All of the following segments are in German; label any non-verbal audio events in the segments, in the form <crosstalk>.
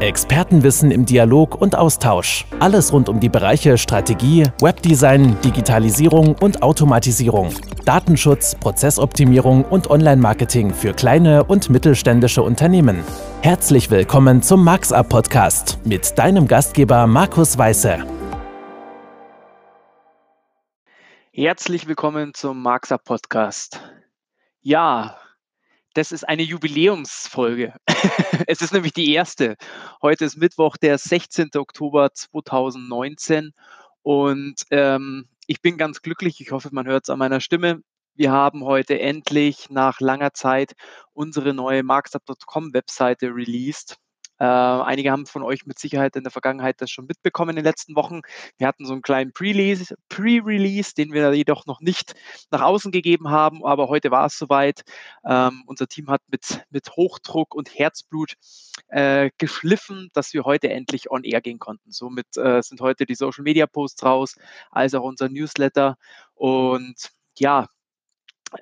Expertenwissen im Dialog und Austausch. Alles rund um die Bereiche Strategie, Webdesign, Digitalisierung und Automatisierung. Datenschutz, Prozessoptimierung und Online-Marketing für kleine und mittelständische Unternehmen. Herzlich willkommen zum MarxUp Podcast mit deinem Gastgeber Markus Weiße. Herzlich willkommen zum MarxUp Podcast. Ja, das ist eine Jubiläumsfolge. <laughs> es ist nämlich die erste. Heute ist Mittwoch, der 16. Oktober 2019 und ähm, ich bin ganz glücklich. Ich hoffe, man hört es an meiner Stimme. Wir haben heute endlich nach langer Zeit unsere neue marksup.com Webseite released. Äh, einige haben von euch mit Sicherheit in der Vergangenheit das schon mitbekommen in den letzten Wochen. Wir hatten so einen kleinen Pre-Release, Pre den wir jedoch noch nicht nach außen gegeben haben, aber heute war es soweit. Ähm, unser Team hat mit, mit Hochdruck und Herzblut äh, geschliffen, dass wir heute endlich on air gehen konnten. Somit äh, sind heute die Social Media Posts raus, als auch unser Newsletter. Und ja,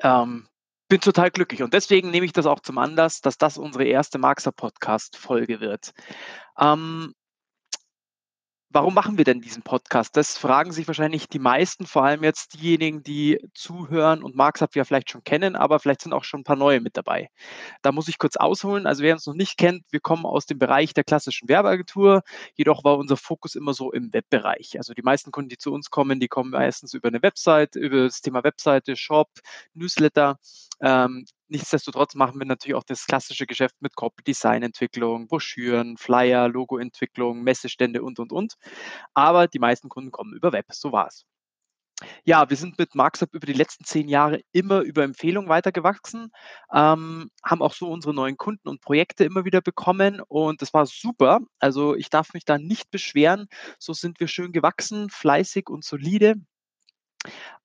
ähm, bin total glücklich und deswegen nehme ich das auch zum Anlass, dass das unsere erste Marxer Podcast-Folge wird. Ähm, Warum machen wir denn diesen Podcast? Das fragen sich wahrscheinlich die meisten, vor allem jetzt diejenigen, die zuhören und MarxUp ja vielleicht schon kennen, aber vielleicht sind auch schon ein paar neue mit dabei. Da muss ich kurz ausholen. Also wer uns noch nicht kennt, wir kommen aus dem Bereich der klassischen Werbeagentur, jedoch war unser Fokus immer so im Webbereich. Also die meisten Kunden, die zu uns kommen, die kommen meistens über eine Website, über das Thema Webseite, Shop, Newsletter. Ähm, nichtsdestotrotz machen wir natürlich auch das klassische Geschäft mit Copy, Designentwicklung, Broschüren, Flyer, Logoentwicklung, Messestände und, und, und. Aber die meisten Kunden kommen über Web. So war es. Ja, wir sind mit Markup über die letzten zehn Jahre immer über Empfehlungen weitergewachsen, ähm, haben auch so unsere neuen Kunden und Projekte immer wieder bekommen und das war super. Also ich darf mich da nicht beschweren. So sind wir schön gewachsen, fleißig und solide.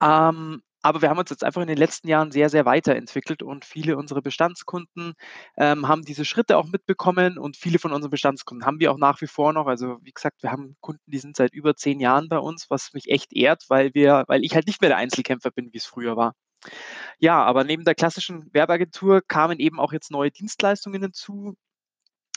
Ähm, aber wir haben uns jetzt einfach in den letzten Jahren sehr, sehr weiterentwickelt und viele unserer Bestandskunden ähm, haben diese Schritte auch mitbekommen und viele von unseren Bestandskunden haben wir auch nach wie vor noch. Also wie gesagt, wir haben Kunden, die sind seit über zehn Jahren bei uns, was mich echt ehrt, weil wir, weil ich halt nicht mehr der Einzelkämpfer bin, wie es früher war. Ja, aber neben der klassischen Werbeagentur kamen eben auch jetzt neue Dienstleistungen hinzu,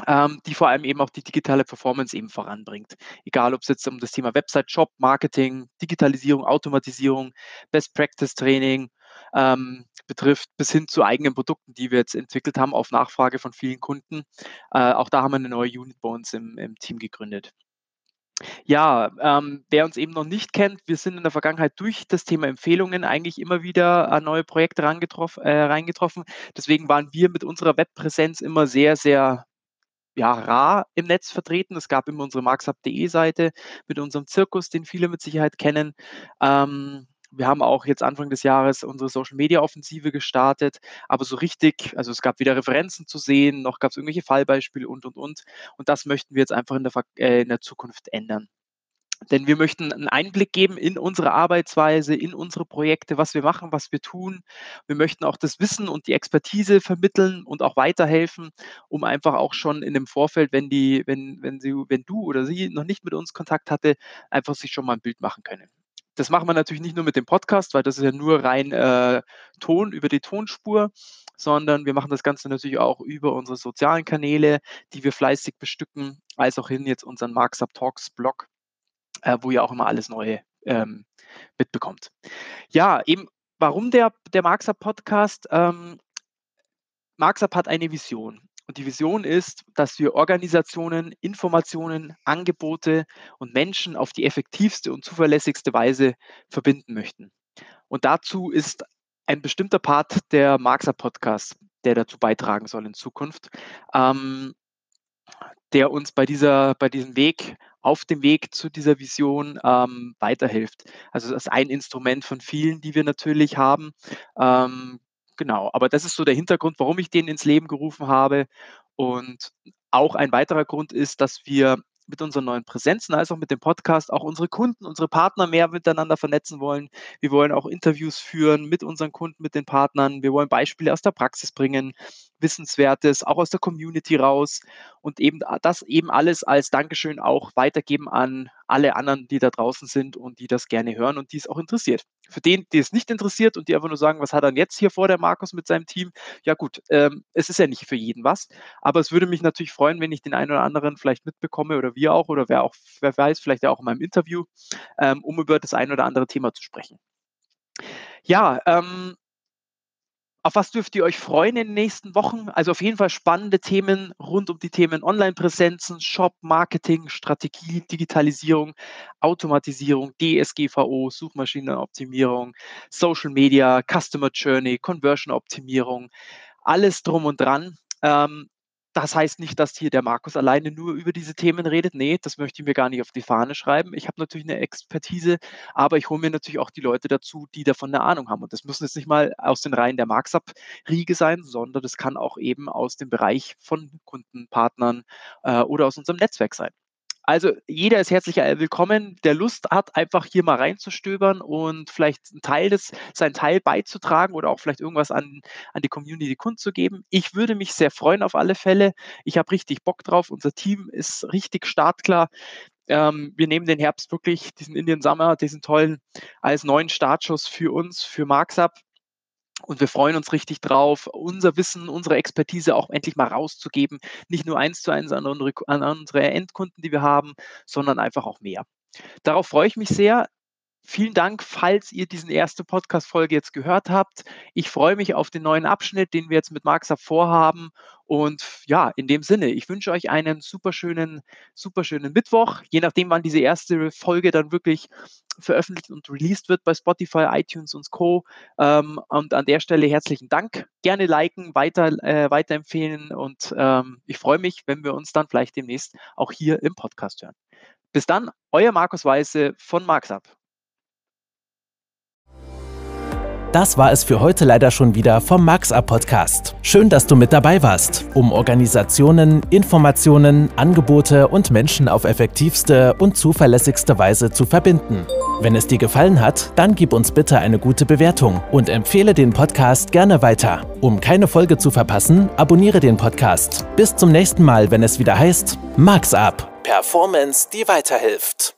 ähm, die vor allem eben auch die digitale Performance eben voranbringt. Egal, ob es jetzt um das Thema Website, Shop, Marketing, Digitalisierung, Automatisierung, Best Practice Training ähm, betrifft, bis hin zu eigenen Produkten, die wir jetzt entwickelt haben auf Nachfrage von vielen Kunden. Äh, auch da haben wir eine neue Unit bei uns im, im Team gegründet. Ja, ähm, wer uns eben noch nicht kennt, wir sind in der Vergangenheit durch das Thema Empfehlungen eigentlich immer wieder an neue Projekte äh, reingetroffen. Deswegen waren wir mit unserer Webpräsenz immer sehr, sehr ja, rar im Netz vertreten. Es gab immer unsere marksup.de Seite mit unserem Zirkus, den viele mit Sicherheit kennen. Ähm, wir haben auch jetzt Anfang des Jahres unsere Social Media Offensive gestartet, aber so richtig, also es gab wieder Referenzen zu sehen, noch gab es irgendwelche Fallbeispiele und und und. Und das möchten wir jetzt einfach in der, äh, in der Zukunft ändern. Denn wir möchten einen Einblick geben in unsere Arbeitsweise, in unsere Projekte, was wir machen, was wir tun. Wir möchten auch das Wissen und die Expertise vermitteln und auch weiterhelfen, um einfach auch schon in dem Vorfeld, wenn die, wenn, wenn sie, wenn du oder sie noch nicht mit uns Kontakt hatte, einfach sich schon mal ein Bild machen können. Das machen wir natürlich nicht nur mit dem Podcast, weil das ist ja nur rein äh, Ton über die Tonspur, sondern wir machen das Ganze natürlich auch über unsere sozialen Kanäle, die wir fleißig bestücken, als auch hin jetzt unseren Marks Up Talks Blog äh, wo ihr auch immer alles Neue ähm, mitbekommt. Ja, eben, warum der, der Marxup Podcast? Ähm, Marxup hat eine Vision. Und die Vision ist, dass wir Organisationen, Informationen, Angebote und Menschen auf die effektivste und zuverlässigste Weise verbinden möchten. Und dazu ist ein bestimmter Part der Marxer Podcast, der dazu beitragen soll in Zukunft, ähm, der uns bei, dieser, bei diesem Weg auf dem Weg zu dieser Vision ähm, weiterhilft. Also das ist ein Instrument von vielen, die wir natürlich haben. Ähm, genau, aber das ist so der Hintergrund, warum ich den ins Leben gerufen habe. Und auch ein weiterer Grund ist, dass wir mit unseren neuen Präsenzen als auch mit dem Podcast auch unsere Kunden, unsere Partner mehr miteinander vernetzen wollen. Wir wollen auch Interviews führen mit unseren Kunden, mit den Partnern. Wir wollen Beispiele aus der Praxis bringen, Wissenswertes, auch aus der Community raus und eben das eben alles als Dankeschön auch weitergeben an alle anderen, die da draußen sind und die das gerne hören und die es auch interessiert. Für den, die es nicht interessiert und die einfach nur sagen, was hat er jetzt hier vor, der Markus mit seinem Team? Ja gut, ähm, es ist ja nicht für jeden was, aber es würde mich natürlich freuen, wenn ich den einen oder anderen vielleicht mitbekomme oder wir auch oder wer auch, wer weiß, vielleicht ja auch in meinem Interview, ähm, um über das ein oder andere Thema zu sprechen. Ja, ähm, auf was dürft ihr euch freuen in den nächsten Wochen? Also auf jeden Fall spannende Themen rund um die Themen Online-Präsenzen, Shop, Marketing, Strategie, Digitalisierung, Automatisierung, DSGVO, Suchmaschinenoptimierung, Social Media, Customer Journey, Conversion-Optimierung, alles drum und dran. Ähm, das heißt nicht, dass hier der Markus alleine nur über diese Themen redet. Nee, das möchte ich mir gar nicht auf die Fahne schreiben. Ich habe natürlich eine Expertise, aber ich hole mir natürlich auch die Leute dazu, die davon eine Ahnung haben. Und das müssen jetzt nicht mal aus den Reihen der Marxup-Riege sein, sondern das kann auch eben aus dem Bereich von Kundenpartnern äh, oder aus unserem Netzwerk sein. Also jeder ist herzlich willkommen, der Lust hat, einfach hier mal reinzustöbern und vielleicht einen Teil des, seinen Teil beizutragen oder auch vielleicht irgendwas an, an die Community kundzugeben. Ich würde mich sehr freuen auf alle Fälle. Ich habe richtig Bock drauf. Unser Team ist richtig startklar. Ähm, wir nehmen den Herbst wirklich, diesen Indian Summer, diesen tollen, als neuen Startschuss für uns, für Marksab. Und wir freuen uns richtig drauf, unser Wissen, unsere Expertise auch endlich mal rauszugeben. Nicht nur eins zu eins an unsere, an unsere Endkunden, die wir haben, sondern einfach auch mehr. Darauf freue ich mich sehr. Vielen Dank, falls ihr diesen erste Podcast-Folge jetzt gehört habt. Ich freue mich auf den neuen Abschnitt, den wir jetzt mit Marxab vorhaben. Und ja, in dem Sinne, ich wünsche euch einen super schönen, super schönen Mittwoch. Je nachdem, wann diese erste Folge dann wirklich veröffentlicht und released wird bei Spotify, iTunes und Co. Ähm, und an der Stelle herzlichen Dank. Gerne liken, weiter, äh, weiterempfehlen und ähm, ich freue mich, wenn wir uns dann vielleicht demnächst auch hier im Podcast hören. Bis dann, euer Markus Weiße von Marxab. Das war es für heute leider schon wieder vom MaxUp Podcast. Schön, dass du mit dabei warst, um Organisationen, Informationen, Angebote und Menschen auf effektivste und zuverlässigste Weise zu verbinden. Wenn es dir gefallen hat, dann gib uns bitte eine gute Bewertung und empfehle den Podcast gerne weiter. Um keine Folge zu verpassen, abonniere den Podcast. Bis zum nächsten Mal, wenn es wieder heißt MaxUp. Performance, die weiterhilft.